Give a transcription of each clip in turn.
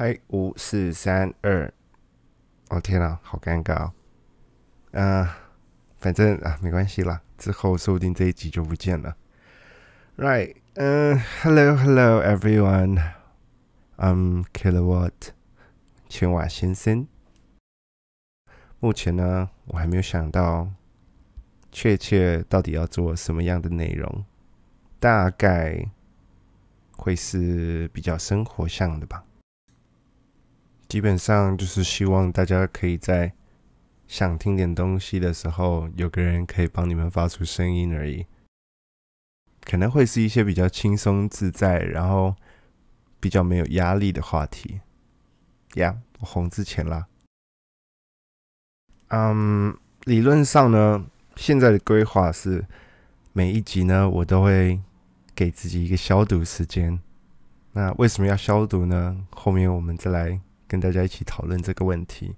嗨，五四三二，哦天啊，好尴尬哦。嗯、反正啊，没关系啦，之后说不定这一集就不见了。Right，嗯、h e l l o hello everyone，I'm Kilowatt 千瓦先生。目前呢，我还没有想到确切到底要做什么样的内容，大概会是比较生活向的吧。基本上就是希望大家可以在想听点东西的时候，有个人可以帮你们发出声音而已。可能会是一些比较轻松自在，然后比较没有压力的话题。呀、我红之前啦。嗯，理论上呢，现在的规划是每一集呢，我都会给自己一个消毒时间。那为什么要消毒呢？后面我们再来跟大家一起讨论这个问题。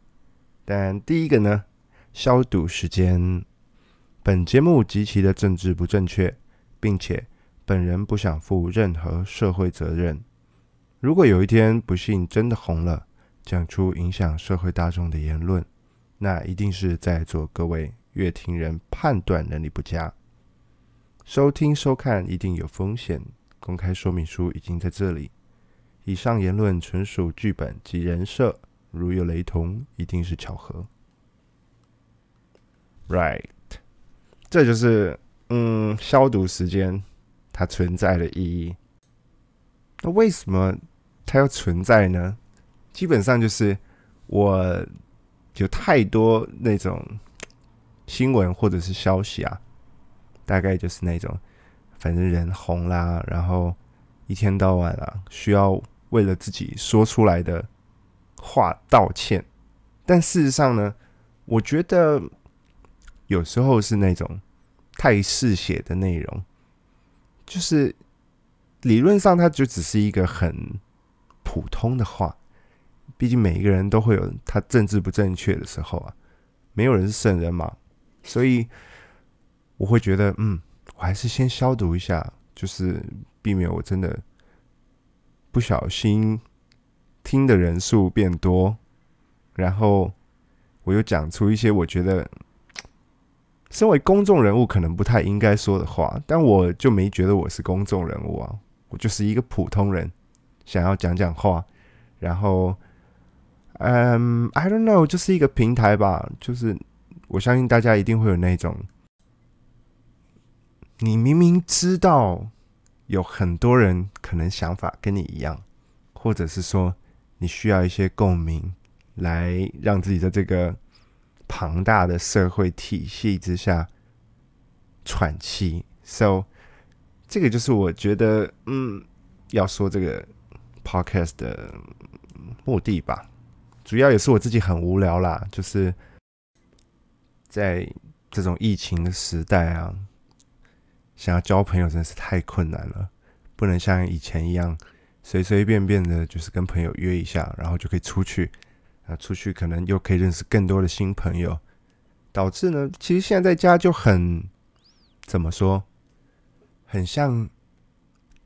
但第一个呢，消毒时间。本节目极其的政治不正确，并且本人不想负任何社会责任。如果有一天不幸真的红了，讲出影响社会大众的言论，那一定是在座各位乐听人判断能力不佳。收听收看一定有风险，公开说明书已经在这里。以上言论纯属剧本及人设，如有雷同，一定是巧合。Right，这就是嗯消毒时间它存在的意义。那为什么它要存在呢？基本上就是我有太多那种新闻或者是消息啊，大概就是那种反正人红啦，然后一天到晚啊需要为了自己说出来的话道歉，但事实上呢，我觉得有时候是那种太嗜血的内容，就是理论上它就只是一个很普通的话，毕竟每一个人都会有他政治不正确的时候啊，没有人是圣人嘛，所以我会觉得，嗯，我还是先消毒一下，就是避免我真的不小心听的人数变多，然后我又讲出一些我觉得 身为公众人物可能不太应该说的话，但我就没觉得我是公众人物啊，我就是一个普通人，想要讲讲话，然后，嗯，I don't know，就是一个平台吧，就是我相信大家一定会有那种，你明明知道有很多人可能想法跟你一样，或者是说你需要一些共鸣，来让自己在这个庞大的社会体系之下喘气。So，这个就是我觉得，嗯，要说这个 podcast 的目的吧。主要也是我自己很无聊啦，就是在这种疫情的时代啊，想要交朋友真是太困难了，不能像以前一样随随便便的，就是跟朋友约一下，然后就可以出去。啊，出去可能又可以认识更多的新朋友，导致呢，其实现在在家就很怎么说，很像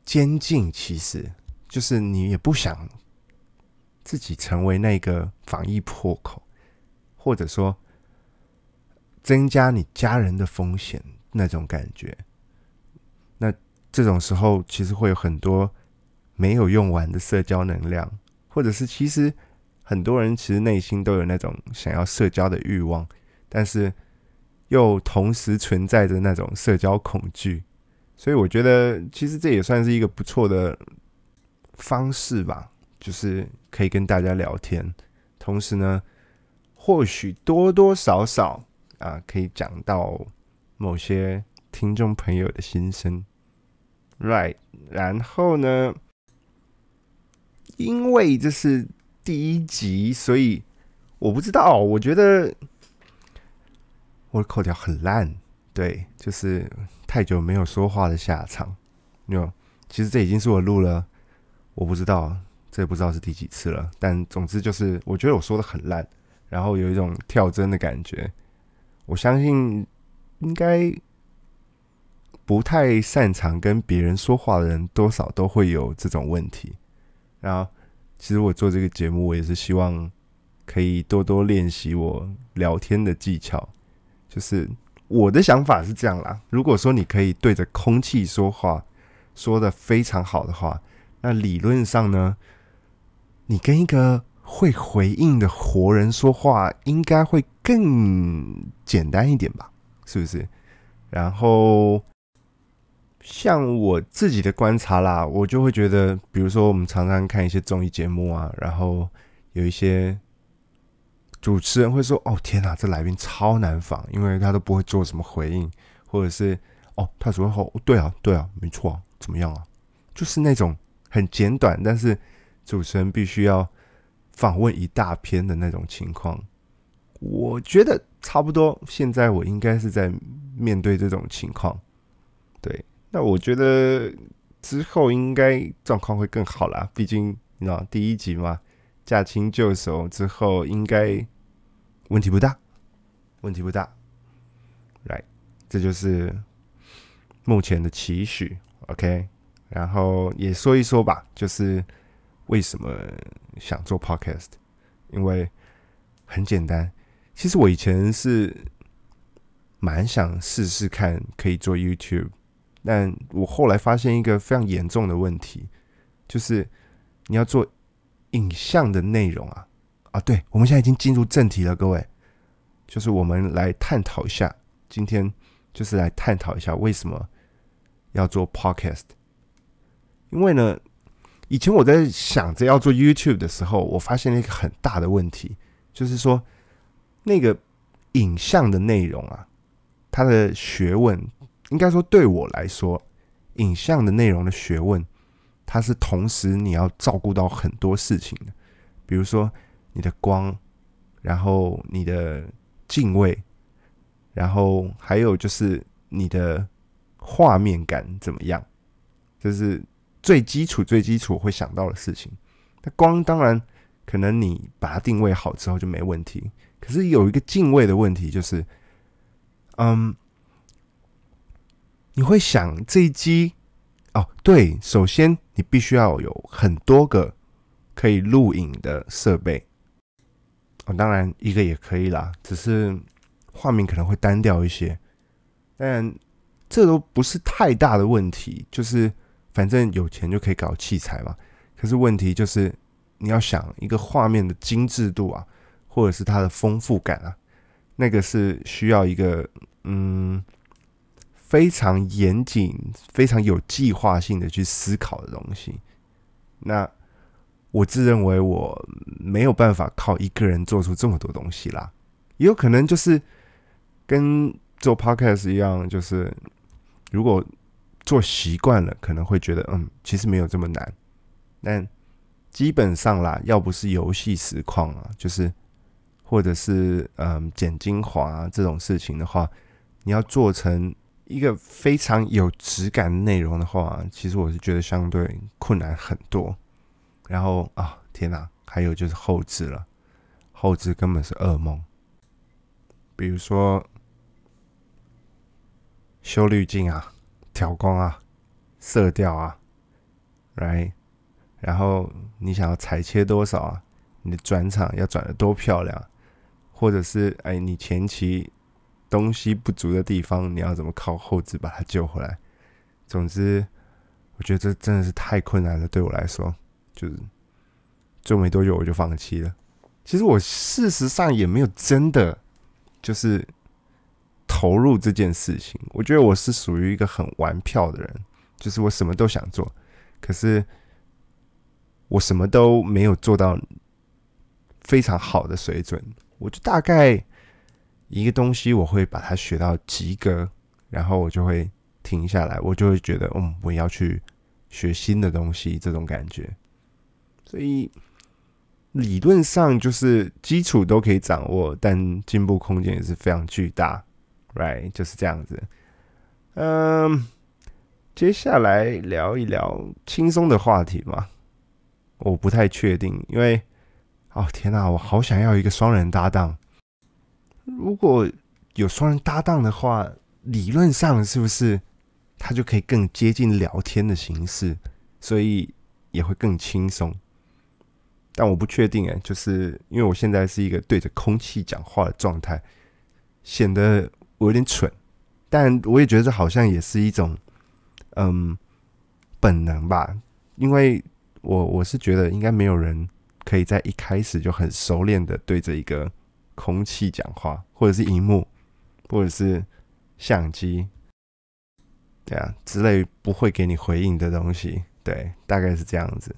监禁，其实就是你也不想自己成为那个防疫破口，或者说增加你家人的风险那种感觉。这种时候，其实会有很多没有用完的社交能量，或者是其实。很多人其实内心都有那种想要社交的欲望，但是又同时存在着那种社交恐惧，所以我觉得其实这也算是一个不错的方式吧，就是可以跟大家聊天，同时呢，或许多多少少啊可以讲到某些听众朋友的心声，right？然后呢，因为这是。第一集，所以我不知道。我觉得我的口条很烂，对，就是太久没有说话的下场。有，其实这已经是我录了，我不知道，这不知道是第几次了。但总之就是，我觉得我说的很烂，然后有一种跳针的感觉。我相信应该不太擅长跟别人说话的人，多少都会有这种问题。然后。其实我做这个节目，我也是希望可以多多练习我聊天的技巧。就是我的想法是这样啦。如果说你可以对着空气说话，说的非常好的话，那理论上呢，你跟一个会回应的活人说话，应该会更简单一点吧？是不是？然后。像我自己的观察啦，我就会觉得，比如说我们常常看一些综艺节目啊，然后有一些主持人会说：“哦，天哪，这来宾超难访，因为他都不会做什么回应，或者是哦，他只会说对啊，对啊，没错，怎么样啊？”就是那种很简短，但是主持人必须要访问一大篇的那种情况。我觉得差不多，现在我应该是在面对这种情况，对。那我觉得之后应该状况会更好啦，毕竟你知道第一集嘛，驾轻就熟之后应该问题不大，问题不大。来，这就是目前的期许，OK。然后也说一说吧，就是为什么想做 Podcast，因为很简单，其实我以前是蛮想试试看可以做 YouTube。但我后来发现一个非常严重的问题，就是你要做影像的内容啊啊！对，我们现在已经进入正题了，各位，就是我们来探讨一下，今天就是来探讨一下为什么要做 podcast。因为呢，以前我在想着要做 YouTube 的时候，我发现了一个很大的问题，就是说那个影像的内容啊，它的学问。应该说，对我来说，影像的内容的学问，它是同时你要照顾到很多事情的，比如说你的光，然后你的敬畏，然后还有就是你的画面感怎么样，这是最基础、最基础会想到的事情。那光当然可能你把它定位好之后就没问题，可是有一个敬畏的问题，就是嗯。你会想这一机哦，对，首先你必须要有很多个可以录影的设备哦，当然一个也可以啦，只是画面可能会单调一些，但这都不是太大的问题，就是反正有钱就可以搞器材嘛。可是问题就是你要想一个画面的精致度啊，或者是它的丰富感啊，那个是需要一个嗯。非常严谨、非常有计划性的去思考的东西。那我自认为我没有办法靠一个人做出这么多东西啦。也有可能就是跟做 podcast 一样，就是如果做习惯了，可能会觉得嗯，其实没有这么难。但基本上啦，要不是游戏实况啊，就是或者是嗯剪精华这种事情的话，你要做成。一个非常有质感的内容的话，其实我是觉得相对困难很多。然后啊，天哪，还有就是后置了，后置根本是噩梦。比如说修滤镜啊、调光啊、色调啊，来，然后你想要裁切多少啊？你的转场要转的多漂亮？或者是哎，你前期。东西不足的地方，你要怎么靠后置把它救回来？总之，我觉得这真的是太困难了。对我来说，就是做没多久我就放弃了。其实我事实上也没有真的就是投入这件事情。我觉得我是属于一个很玩票的人，就是我什么都想做，可是我什么都没有做到非常好的水准。我就大概。一个东西我会把它学到及格，然后我就会停下来，我就会觉得，嗯，我要去学新的东西，这种感觉。所以理论上就是基础都可以掌握，但进步空间也是非常巨大，right？就是这样子。嗯，接下来聊一聊轻松的话题嘛。我不太确定，因为，哦天哪，我好想要一个双人搭档。如果有双人搭档的话，理论上是不是他就可以更接近聊天的形式，所以也会更轻松？但我不确定哎，就是因为我现在是一个对着空气讲话的状态，显得我有点蠢。但我也觉得这好像也是一种，嗯，本能吧。因为我我是觉得应该没有人可以在一开始就很熟练的对着一个空气讲话，或者是荧幕，或者是相机，对啊之类不会给你回应的东西。对，大概是这样子。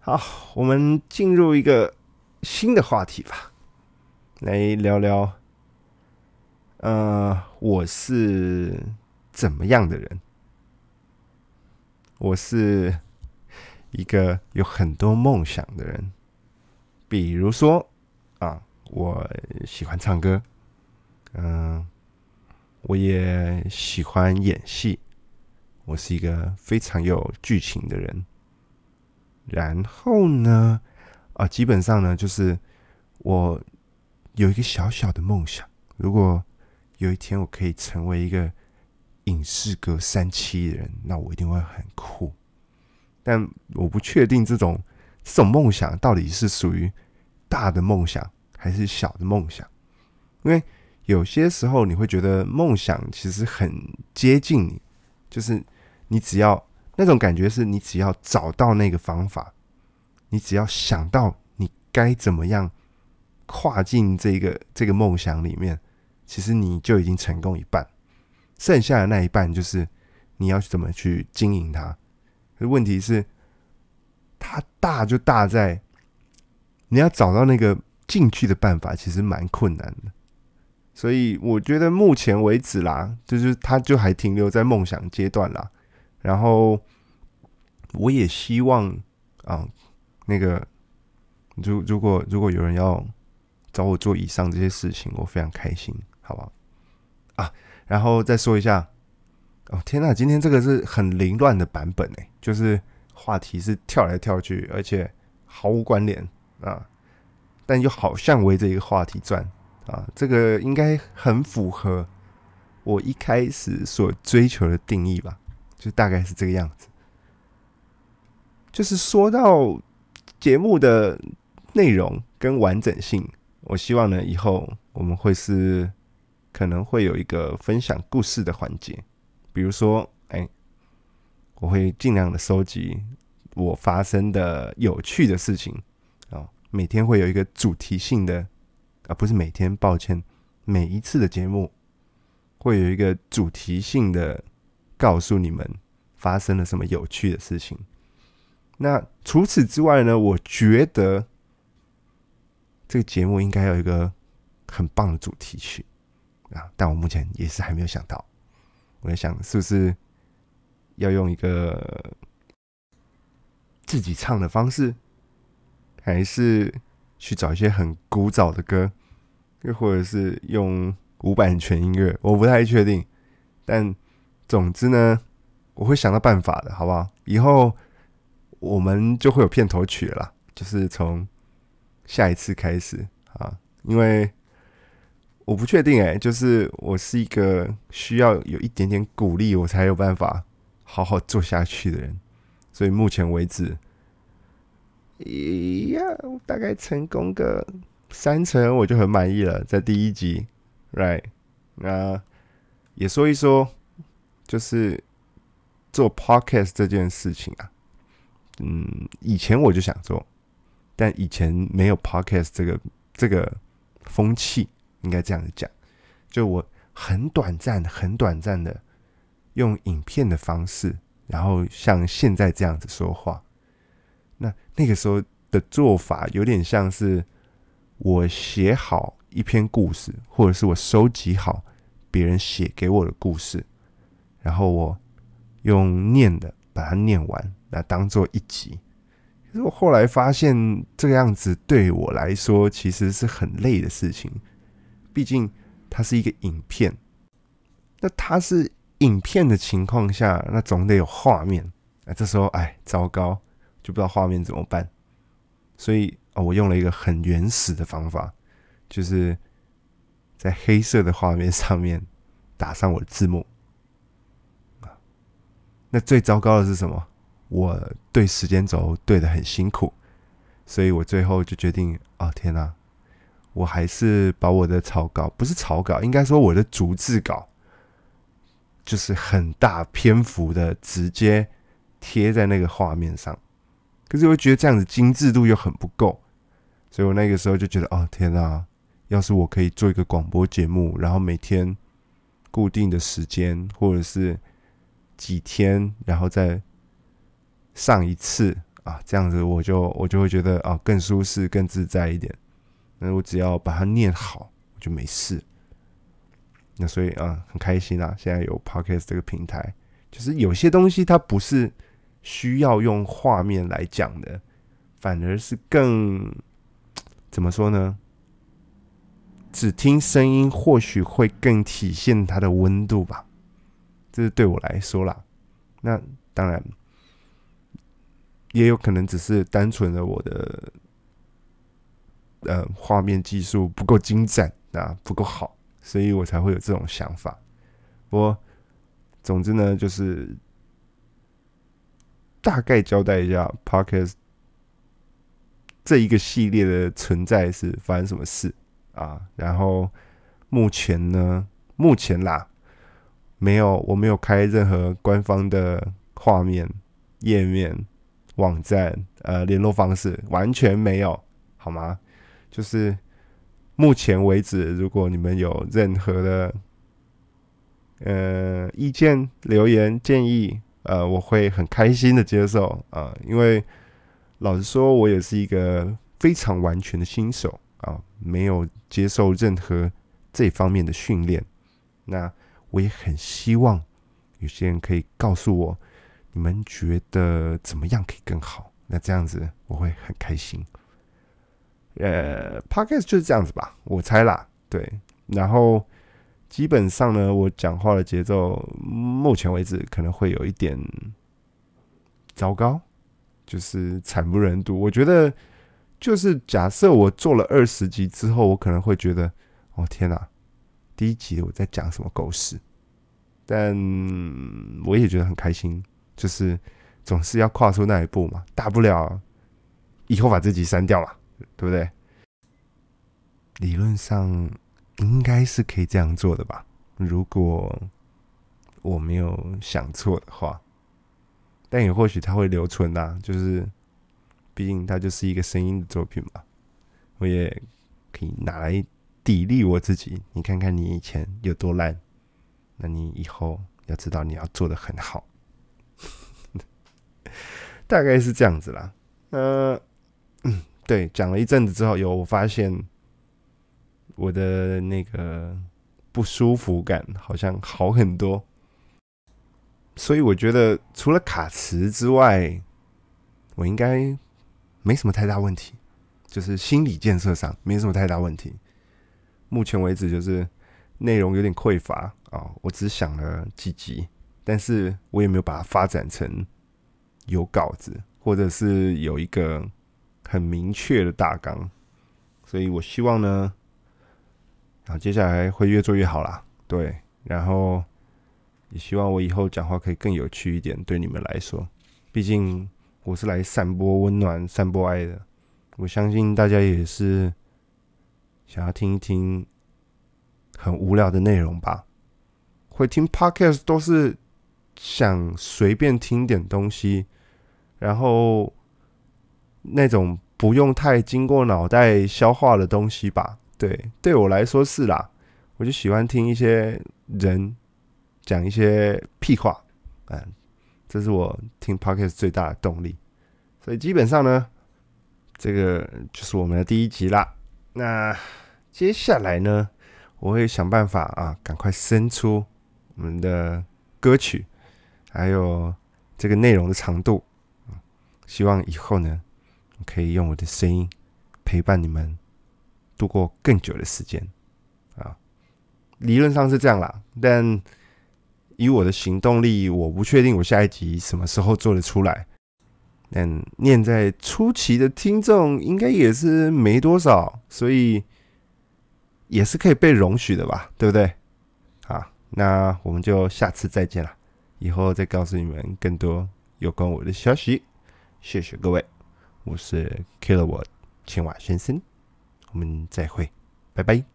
好，我们进入一个新的话题吧，来聊聊，呃，我是怎么样的人？我是一个有很多梦想的人，比如说啊，我喜欢唱歌，嗯，我也喜欢演戏，我是一个非常有剧情的人。然后呢，啊，基本上呢，就是我有一个小小的梦想，如果有一天我可以成为一个影视歌三期的人，那我一定会很酷。但我不确定这种这种梦想到底是属于大的梦想还是小的梦想，因为有些时候你会觉得梦想其实很接近你，就是你只要。那种感觉是你只要找到那个方法，你只要想到你该怎么样跨进这个这个梦想里面，其实你就已经成功一半。剩下的那一半就是你要怎么去经营它。问题是，它大就大在你要找到那个进去的办法，其实蛮困难的。所以我觉得目前为止啦，就是它就还停留在梦想阶段啦。然后，我也希望啊，那个，如如果如果有人要找我做以上这些事情，我非常开心，好不好？啊，然后再说一下，哦天呐，今天这个是很凌乱的版本诶，就是话题是跳来跳去，而且毫无关联啊，但又好像围着一个话题转啊，这个应该很符合我一开始所追求的定义吧。就大概是这个样子，就是说到节目的内容跟完整性，我希望呢以后我们会是可能会有一个分享故事的环节，比如说，哎，我会尽量的收集我发生的有趣的事情，每天会有一个主题性的，啊，不是每天，抱歉，每一次的节目会有一个主题性的。告诉你们发生了什么有趣的事情。那除此之外呢？我觉得这个节目应该有一个很棒的主题曲啊，但我目前也是还没有想到。我在想，是不是要用一个自己唱的方式，还是去找一些很古早的歌，又或者是用无版权音乐？我不太确定，但。总之呢，我会想到办法的，好不好？以后我们就会有片头曲了，就是从下一次开始啊。因为我不确定哎，就是我是一个需要有一点点鼓励，我才有办法好好做下去的人。所以目前为止，呀，大概成功个三成，我就很满意了。在第一集，right？那也说一说。就是做 podcast 这件事情啊，嗯，以前我就想做，但以前没有 podcast 这个这个风气，应该这样子讲。就我很短暂、很短暂的用影片的方式，然后像现在这样子说话。那那个时候的做法有点像是我写好一篇故事，或者是我收集好别人写给我的故事。然后我用念的把它念完，那当做一集。可是我后来发现，这个样子对我来说其实是很累的事情。毕竟它是一个影片，那它是影片的情况下，那总得有画面。那这时候，哎，糟糕，就不知道画面怎么办。所以啊，我用了一个很原始的方法，就是在黑色的画面上面打上我的字幕。那最糟糕的是什么？我对时间轴对的很辛苦，所以我最后就决定，哦天哪，我还是把我的草稿，不是草稿，应该说我的逐字稿，就是很大篇幅的直接贴在那个画面上。可是我觉得这样子精致度又很不够，所以我那个时候就觉得，哦天哪，要是我可以做一个广播节目，然后每天固定的时间，或者是几天，然后再上一次啊，这样子我就我就会觉得啊更舒适、更自在一点。那我只要把它念好，我就没事。那所以啊，很开心啊，现在有 Podcast 这个平台，就是有些东西它不是需要用画面来讲的，反而是更 怎么说呢？只听声音或许会更体现它的温度吧，这是对我来说啦。那当然。也有可能只是单纯的我的呃画面技术不够精湛啊，不够好，所以我才会有这种想法。我总之呢，就是大概交代一下 Podcast 这一个系列的存在是发生什么事啊。然后目前呢，目前啦，没有我没有开任何官方的画面页面。网站呃联络方式完全没有好吗？就是目前为止，如果你们有任何的呃意见、留言、建议，呃，我会很开心的接受啊。因为老实说，我也是一个非常完全的新手啊，没有接受任何这方面的训练。那我也很希望有些人可以告诉我。你们觉得怎么样可以更好？那这样子我会很开心。呃，podcast 就是这样子吧，我猜啦。对，然后基本上呢，我讲话的节奏，目前为止可能会有一点糟糕，就是惨不忍睹。我觉得，就是假设我做了二十集之后，我可能会觉得，哦天哪，第一集我在讲什么狗屎？但我也觉得很开心。就是总是要跨出那一步嘛，大不了以后把自己删掉嘛，对不对？理论上应该是可以这样做的吧，如果我没有想错的话。但也或许它会留存呐，就是毕竟它就是一个声音的作品嘛，我也可以拿来砥砺我自己。你看看你以前有多烂，那你以后要知道你要做的很好。大概是这样子啦，呃，对，讲了一阵子之后，有我发现我的那个不舒服感好像好很多，所以我觉得除了卡词之外，我应该没什么太大问题，就是心理建设上没什么太大问题。目前为止就是内容有点匮乏啊，我只想了几集，但是我也没有把它发展成。有稿子，或者是有一个很明确的大纲，所以我希望呢，然后接下来会越做越好啦。对，然后也希望我以后讲话可以更有趣一点，对你们来说，毕竟我是来散播温暖、散播爱的。我相信大家也是想要听一听很无聊的内容吧？会听 podcast 都是想随便听点东西。然后那种不用太经过脑袋消化的东西吧，对，对我来说是啦。我就喜欢听一些人讲一些屁话，嗯，这是我听 podcast 最大的动力。所以基本上呢，这个就是我们的第一集啦。那接下来呢，我会想办法啊，赶快生出我们的歌曲，还有这个内容的长度。希望以后呢，可以用我的声音陪伴你们度过更久的时间啊。理论上是这样啦，但以我的行动力，我不确定我下一集什么时候做得出来。但念在初期的听众应该也是没多少，所以也是可以被容许的吧，对不对？好，那我们就下次再见了，以后再告诉你们更多有关我的消息。谢谢各位，我是 Kilowatt 青蛙先生，我们再会，拜拜。